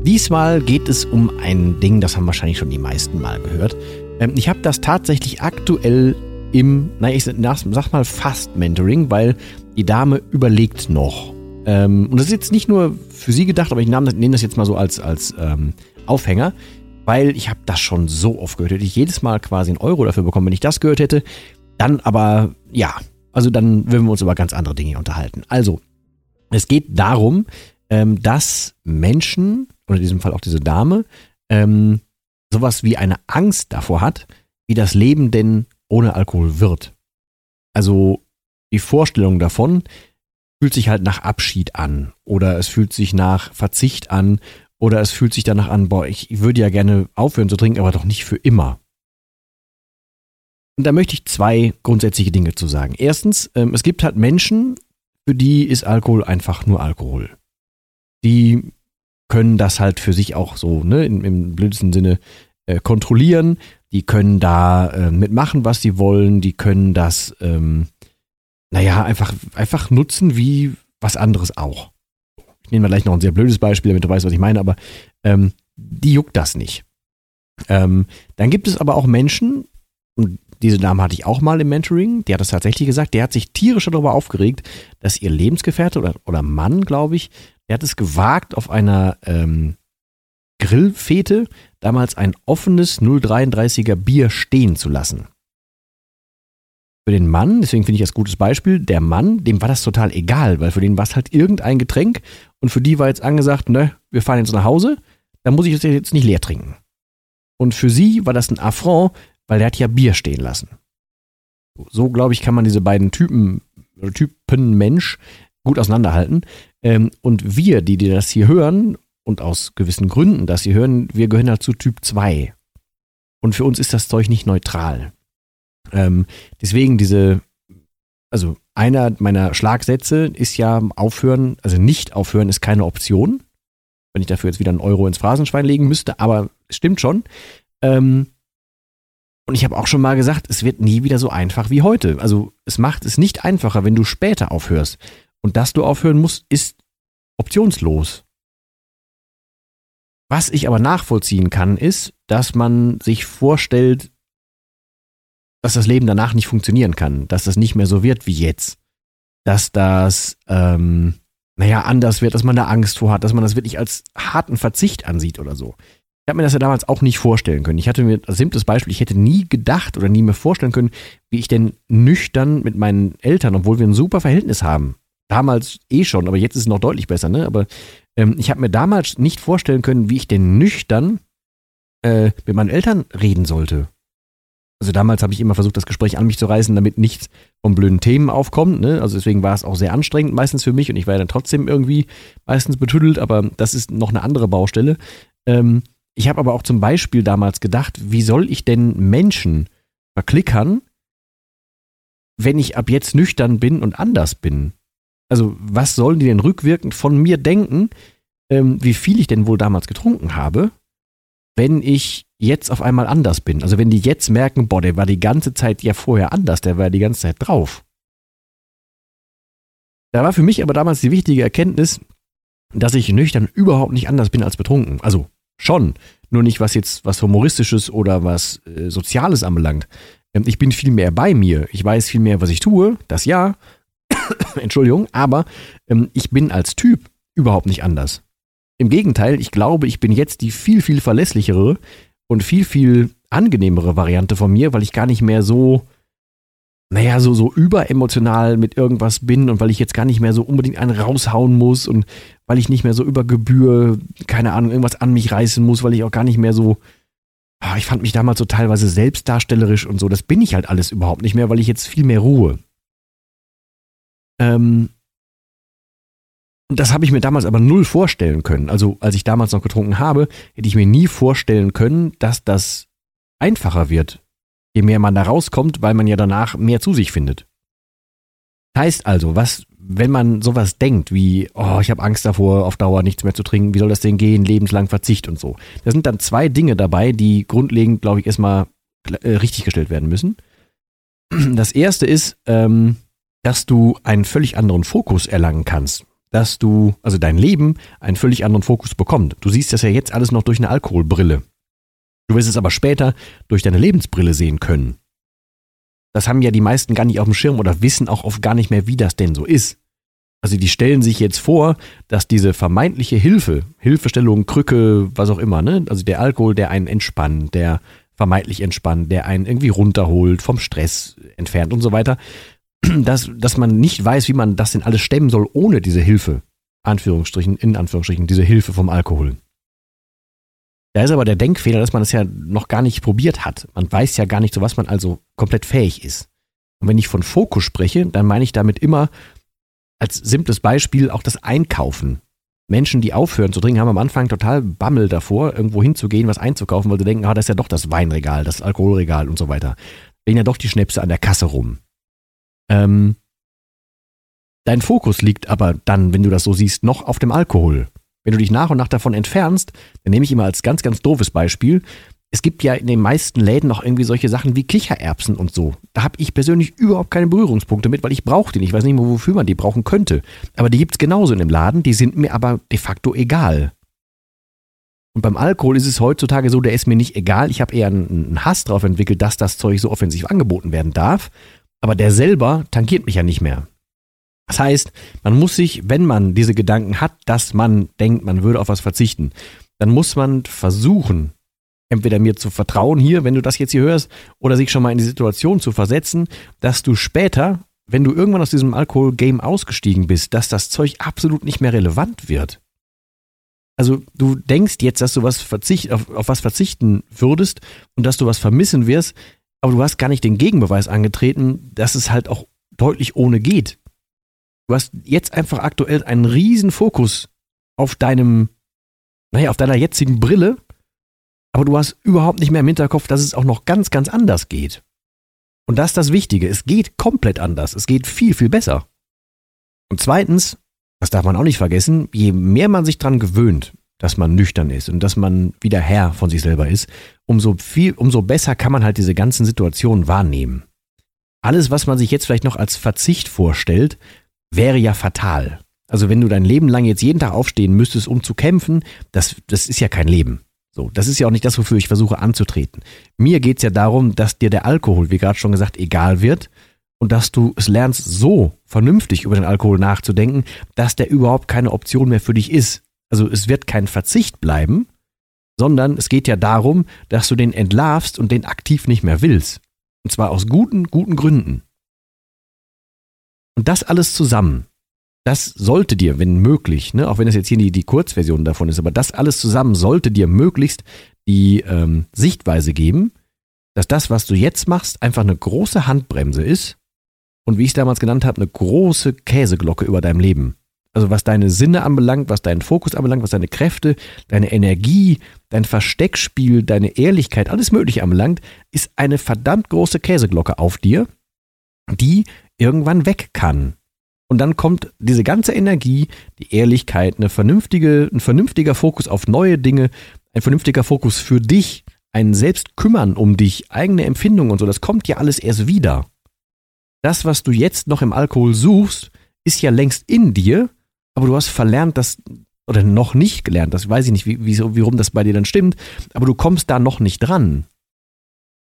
Diesmal geht es um ein Ding, das haben wahrscheinlich schon die meisten mal gehört. Ähm, ich habe das tatsächlich aktuell im, naja, ich sag mal fast Mentoring, weil die Dame überlegt noch. Ähm, und das ist jetzt nicht nur für sie gedacht, aber ich nehme das jetzt mal so als, als ähm, Aufhänger, weil ich habe das schon so oft gehört. Hätte ich jedes Mal quasi einen Euro dafür bekommen, wenn ich das gehört hätte. Dann aber, ja, also dann würden wir uns über ganz andere Dinge unterhalten. Also, es geht darum, ähm, dass Menschen oder in diesem Fall auch diese Dame, ähm, sowas wie eine Angst davor hat, wie das Leben denn ohne Alkohol wird. Also die Vorstellung davon fühlt sich halt nach Abschied an oder es fühlt sich nach Verzicht an oder es fühlt sich danach an, boah, ich, ich würde ja gerne aufhören zu trinken, aber doch nicht für immer. Und da möchte ich zwei grundsätzliche Dinge zu sagen. Erstens, ähm, es gibt halt Menschen, für die ist Alkohol einfach nur Alkohol. Die können das halt für sich auch so, ne, im, im blödesten Sinne äh, kontrollieren. Die können da äh, mitmachen, was sie wollen. Die können das, ähm, naja, einfach, einfach nutzen wie was anderes auch. Ich nehme mal gleich noch ein sehr blödes Beispiel, damit du weißt, was ich meine, aber ähm, die juckt das nicht. Ähm, dann gibt es aber auch Menschen, und diese Dame hatte ich auch mal im Mentoring, die hat das tatsächlich gesagt, der hat sich tierisch darüber aufgeregt, dass ihr Lebensgefährte oder, oder Mann, glaube ich, er hat es gewagt, auf einer ähm, Grillfete damals ein offenes 0,33er Bier stehen zu lassen. Für den Mann, deswegen finde ich das gutes Beispiel, der Mann, dem war das total egal, weil für den war es halt irgendein Getränk und für die war jetzt angesagt, ne, wir fahren jetzt nach Hause, dann muss ich jetzt nicht leer trinken. Und für sie war das ein Affront, weil der hat ja Bier stehen lassen. So, glaube ich, kann man diese beiden Typen, Typen Mensch gut auseinanderhalten. Ähm, und wir, die, die das hier hören, und aus gewissen Gründen das hier hören, wir gehören halt zu Typ 2. Und für uns ist das Zeug nicht neutral. Ähm, deswegen diese, also einer meiner Schlagsätze ist ja aufhören, also nicht aufhören ist keine Option. Wenn ich dafür jetzt wieder einen Euro ins Phrasenschwein legen müsste, aber es stimmt schon. Ähm, und ich habe auch schon mal gesagt, es wird nie wieder so einfach wie heute. Also es macht es nicht einfacher, wenn du später aufhörst. Und dass du aufhören musst, ist optionslos. Was ich aber nachvollziehen kann, ist, dass man sich vorstellt, dass das Leben danach nicht funktionieren kann, dass das nicht mehr so wird wie jetzt, dass das, ähm, naja, anders wird, dass man da Angst vor hat, dass man das wirklich als harten Verzicht ansieht oder so. Ich habe mir das ja damals auch nicht vorstellen können. Ich hatte mir, als simples Beispiel, ich hätte nie gedacht oder nie mir vorstellen können, wie ich denn nüchtern mit meinen Eltern, obwohl wir ein super Verhältnis haben, damals eh schon, aber jetzt ist es noch deutlich besser, ne? Aber ähm, ich habe mir damals nicht vorstellen können, wie ich denn nüchtern äh, mit meinen Eltern reden sollte. Also damals habe ich immer versucht, das Gespräch an mich zu reißen, damit nichts von blöden Themen aufkommt. Ne? Also deswegen war es auch sehr anstrengend meistens für mich und ich war ja dann trotzdem irgendwie meistens betüdelt, aber das ist noch eine andere Baustelle. Ähm, ich habe aber auch zum Beispiel damals gedacht, wie soll ich denn Menschen verklickern, wenn ich ab jetzt nüchtern bin und anders bin? Also, was sollen die denn rückwirkend von mir denken, ähm, wie viel ich denn wohl damals getrunken habe, wenn ich jetzt auf einmal anders bin? Also, wenn die jetzt merken, boah, der war die ganze Zeit ja vorher anders, der war die ganze Zeit drauf. Da war für mich aber damals die wichtige Erkenntnis, dass ich nüchtern überhaupt nicht anders bin als betrunken. Also schon, nur nicht was jetzt was humoristisches oder was äh, soziales anbelangt. Ähm, ich bin viel mehr bei mir. Ich weiß viel mehr, was ich tue, das ja, Entschuldigung, aber ähm, ich bin als Typ überhaupt nicht anders. Im Gegenteil, ich glaube, ich bin jetzt die viel, viel verlässlichere und viel, viel angenehmere Variante von mir, weil ich gar nicht mehr so, naja, so, so überemotional mit irgendwas bin und weil ich jetzt gar nicht mehr so unbedingt einen raushauen muss und weil ich nicht mehr so über Gebühr, keine Ahnung, irgendwas an mich reißen muss, weil ich auch gar nicht mehr so, ah, ich fand mich damals so teilweise selbstdarstellerisch und so, das bin ich halt alles überhaupt nicht mehr, weil ich jetzt viel mehr Ruhe. Ähm, und das habe ich mir damals aber null vorstellen können. Also als ich damals noch getrunken habe, hätte ich mir nie vorstellen können, dass das einfacher wird, je mehr man da rauskommt, weil man ja danach mehr zu sich findet. Heißt also, was, wenn man sowas denkt wie, oh, ich habe Angst davor, auf Dauer nichts mehr zu trinken, wie soll das denn gehen, lebenslang Verzicht und so. Da sind dann zwei Dinge dabei, die grundlegend, glaube ich, erstmal äh, richtig gestellt werden müssen. Das erste ist, ähm, dass du einen völlig anderen Fokus erlangen kannst. Dass du, also dein Leben einen völlig anderen Fokus bekommt. Du siehst das ja jetzt alles noch durch eine Alkoholbrille. Du wirst es aber später durch deine Lebensbrille sehen können. Das haben ja die meisten gar nicht auf dem Schirm oder wissen auch oft gar nicht mehr, wie das denn so ist. Also die stellen sich jetzt vor, dass diese vermeintliche Hilfe, Hilfestellung, Krücke, was auch immer, ne? Also der Alkohol, der einen entspannt, der vermeintlich entspannt, der einen irgendwie runterholt, vom Stress entfernt und so weiter, dass, dass man nicht weiß, wie man das denn alles stemmen soll ohne diese Hilfe. Anführungsstrichen, in Anführungsstrichen, diese Hilfe vom Alkohol. Da ist aber der Denkfehler, dass man das ja noch gar nicht probiert hat. Man weiß ja gar nicht, zu was man also komplett fähig ist. Und wenn ich von Fokus spreche, dann meine ich damit immer als simples Beispiel auch das Einkaufen. Menschen, die aufhören zu trinken, haben am Anfang total Bammel davor, irgendwo hinzugehen, was einzukaufen, weil sie denken, ah, das ist ja doch das Weinregal, das Alkoholregal und so weiter. Legen ja doch die Schnäpse an der Kasse rum. Ähm, dein Fokus liegt aber dann, wenn du das so siehst, noch auf dem Alkohol. Wenn du dich nach und nach davon entfernst, dann nehme ich immer als ganz, ganz doofes Beispiel, es gibt ja in den meisten Läden noch irgendwie solche Sachen wie Kichererbsen und so. Da habe ich persönlich überhaupt keine Berührungspunkte mit, weil ich brauche die nicht. Ich weiß nicht mehr, wofür man die brauchen könnte. Aber die gibt es genauso in dem Laden, die sind mir aber de facto egal. Und beim Alkohol ist es heutzutage so, der ist mir nicht egal. Ich habe eher einen Hass darauf entwickelt, dass das Zeug so offensiv angeboten werden darf. Aber der selber tangiert mich ja nicht mehr. Das heißt, man muss sich, wenn man diese Gedanken hat, dass man denkt, man würde auf was verzichten, dann muss man versuchen, entweder mir zu vertrauen hier, wenn du das jetzt hier hörst, oder sich schon mal in die Situation zu versetzen, dass du später, wenn du irgendwann aus diesem Alkohol-Game ausgestiegen bist, dass das Zeug absolut nicht mehr relevant wird. Also du denkst jetzt, dass du was verzicht, auf, auf was verzichten würdest und dass du was vermissen wirst, aber du hast gar nicht den Gegenbeweis angetreten, dass es halt auch deutlich ohne geht. Du hast jetzt einfach aktuell einen riesen Fokus auf deinem, naja, auf deiner jetzigen Brille, aber du hast überhaupt nicht mehr im Hinterkopf, dass es auch noch ganz, ganz anders geht. Und das ist das Wichtige. Es geht komplett anders. Es geht viel, viel besser. Und zweitens, das darf man auch nicht vergessen, je mehr man sich dran gewöhnt, dass man nüchtern ist und dass man wieder Herr von sich selber ist, umso viel, umso besser kann man halt diese ganzen Situationen wahrnehmen. Alles, was man sich jetzt vielleicht noch als Verzicht vorstellt, wäre ja fatal. Also wenn du dein Leben lang jetzt jeden Tag aufstehen müsstest, um zu kämpfen, das, das ist ja kein Leben. So, das ist ja auch nicht das, wofür ich versuche anzutreten. Mir geht es ja darum, dass dir der Alkohol, wie gerade schon gesagt, egal wird und dass du es lernst, so vernünftig über den Alkohol nachzudenken, dass der überhaupt keine Option mehr für dich ist. Also es wird kein Verzicht bleiben, sondern es geht ja darum, dass du den entlarvst und den aktiv nicht mehr willst. Und zwar aus guten, guten Gründen. Und das alles zusammen, das sollte dir, wenn möglich, ne, auch wenn es jetzt hier die, die Kurzversion davon ist, aber das alles zusammen sollte dir möglichst die ähm, Sichtweise geben, dass das, was du jetzt machst, einfach eine große Handbremse ist und wie ich es damals genannt habe, eine große Käseglocke über deinem Leben. Also was deine Sinne anbelangt, was deinen Fokus anbelangt, was deine Kräfte, deine Energie, dein Versteckspiel, deine Ehrlichkeit, alles Mögliche anbelangt, ist eine verdammt große Käseglocke auf dir, die irgendwann weg kann. Und dann kommt diese ganze Energie, die Ehrlichkeit, eine vernünftige, ein vernünftiger Fokus auf neue Dinge, ein vernünftiger Fokus für dich, ein Selbstkümmern um dich, eigene Empfindungen und so, das kommt ja alles erst wieder. Das, was du jetzt noch im Alkohol suchst, ist ja längst in dir, aber du hast verlernt, das, oder noch nicht gelernt, das weiß ich nicht, wie, wie, warum das bei dir dann stimmt, aber du kommst da noch nicht dran.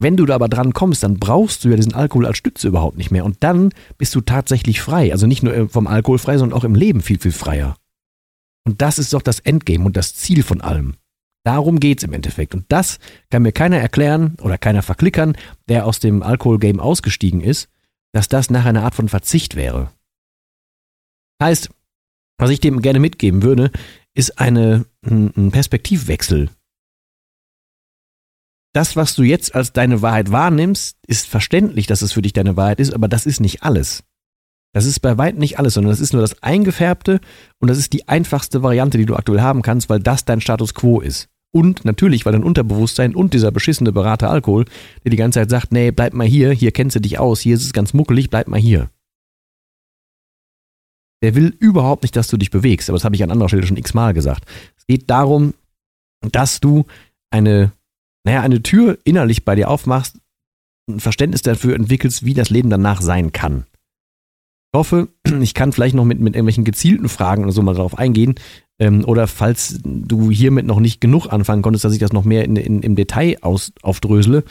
Wenn du da aber dran kommst, dann brauchst du ja diesen Alkohol als Stütze überhaupt nicht mehr. Und dann bist du tatsächlich frei. Also nicht nur äh, vom Alkohol frei, sondern auch im Leben viel, viel freier. Und das ist doch das Endgame und das Ziel von allem. Darum geht's im Endeffekt. Und das kann mir keiner erklären oder keiner verklickern, der aus dem Alkoholgame ausgestiegen ist, dass das nach einer Art von Verzicht wäre. Heißt, was ich dem gerne mitgeben würde, ist eine, ein Perspektivwechsel. Das, was du jetzt als deine Wahrheit wahrnimmst, ist verständlich, dass es für dich deine Wahrheit ist, aber das ist nicht alles. Das ist bei weitem nicht alles, sondern das ist nur das Eingefärbte und das ist die einfachste Variante, die du aktuell haben kannst, weil das dein Status quo ist. Und natürlich, weil dein Unterbewusstsein und dieser beschissene Berater Alkohol, der die ganze Zeit sagt, nee, bleib mal hier, hier kennst du dich aus, hier ist es ganz muckelig, bleib mal hier. Der will überhaupt nicht, dass du dich bewegst, aber das habe ich an anderer Stelle schon x-mal gesagt. Es geht darum, dass du eine, naja, eine Tür innerlich bei dir aufmachst, ein Verständnis dafür entwickelst, wie das Leben danach sein kann. Ich hoffe, ich kann vielleicht noch mit, mit irgendwelchen gezielten Fragen oder so mal darauf eingehen. Ähm, oder falls du hiermit noch nicht genug anfangen konntest, dass ich das noch mehr in, in, im Detail aus, aufdrösele.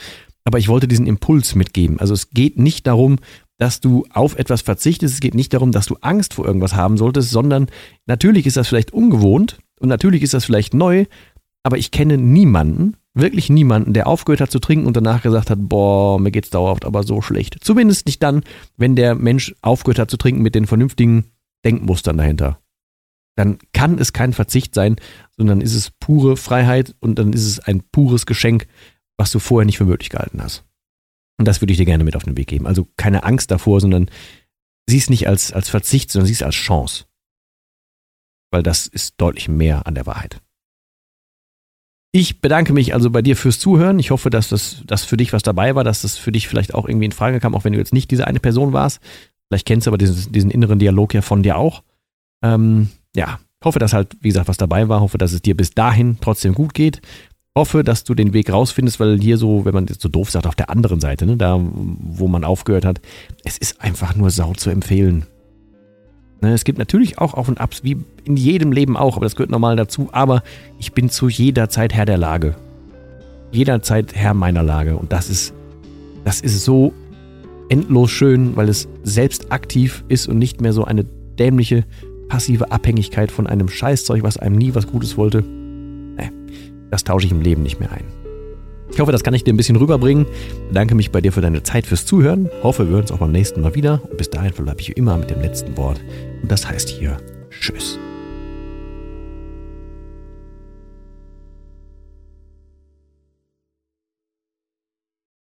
Aber ich wollte diesen Impuls mitgeben. Also es geht nicht darum, dass du auf etwas verzichtest. Es geht nicht darum, dass du Angst vor irgendwas haben solltest, sondern natürlich ist das vielleicht ungewohnt und natürlich ist das vielleicht neu, aber ich kenne niemanden, wirklich niemanden, der aufgehört hat zu trinken und danach gesagt hat, boah, mir geht's dauerhaft aber so schlecht. Zumindest nicht dann, wenn der Mensch aufgehört hat zu trinken mit den vernünftigen Denkmustern dahinter. Dann kann es kein Verzicht sein, sondern ist es pure Freiheit und dann ist es ein pures Geschenk, was du vorher nicht für möglich gehalten hast. Und das würde ich dir gerne mit auf den Weg geben. Also keine Angst davor, sondern sieh es nicht als, als Verzicht, sondern sieh es als Chance. Weil das ist deutlich mehr an der Wahrheit. Ich bedanke mich also bei dir fürs Zuhören. Ich hoffe, dass das dass für dich was dabei war, dass das für dich vielleicht auch irgendwie in Frage kam, auch wenn du jetzt nicht diese eine Person warst. Vielleicht kennst du aber diesen, diesen inneren Dialog ja von dir auch. Ähm, ja, hoffe, dass halt, wie gesagt, was dabei war. Hoffe, dass es dir bis dahin trotzdem gut geht. Hoffe, dass du den Weg rausfindest, weil hier so, wenn man jetzt so doof sagt, auf der anderen Seite, ne, da wo man aufgehört hat, es ist einfach nur Sau zu empfehlen. Ne, es gibt natürlich auch Auf und Abs, wie in jedem Leben auch, aber das gehört normal dazu. Aber ich bin zu jeder Zeit Herr der Lage. Jederzeit Herr meiner Lage. Und das ist, das ist so endlos schön, weil es selbst aktiv ist und nicht mehr so eine dämliche, passive Abhängigkeit von einem Scheißzeug, was einem nie was Gutes wollte. Das tausche ich im Leben nicht mehr ein. Ich hoffe, das kann ich dir ein bisschen rüberbringen. Bedanke mich bei dir für deine Zeit fürs Zuhören. Hoffe, wir hören uns auch beim nächsten Mal wieder. Und bis dahin verbleibe ich wie immer mit dem letzten Wort. Und das heißt hier Tschüss.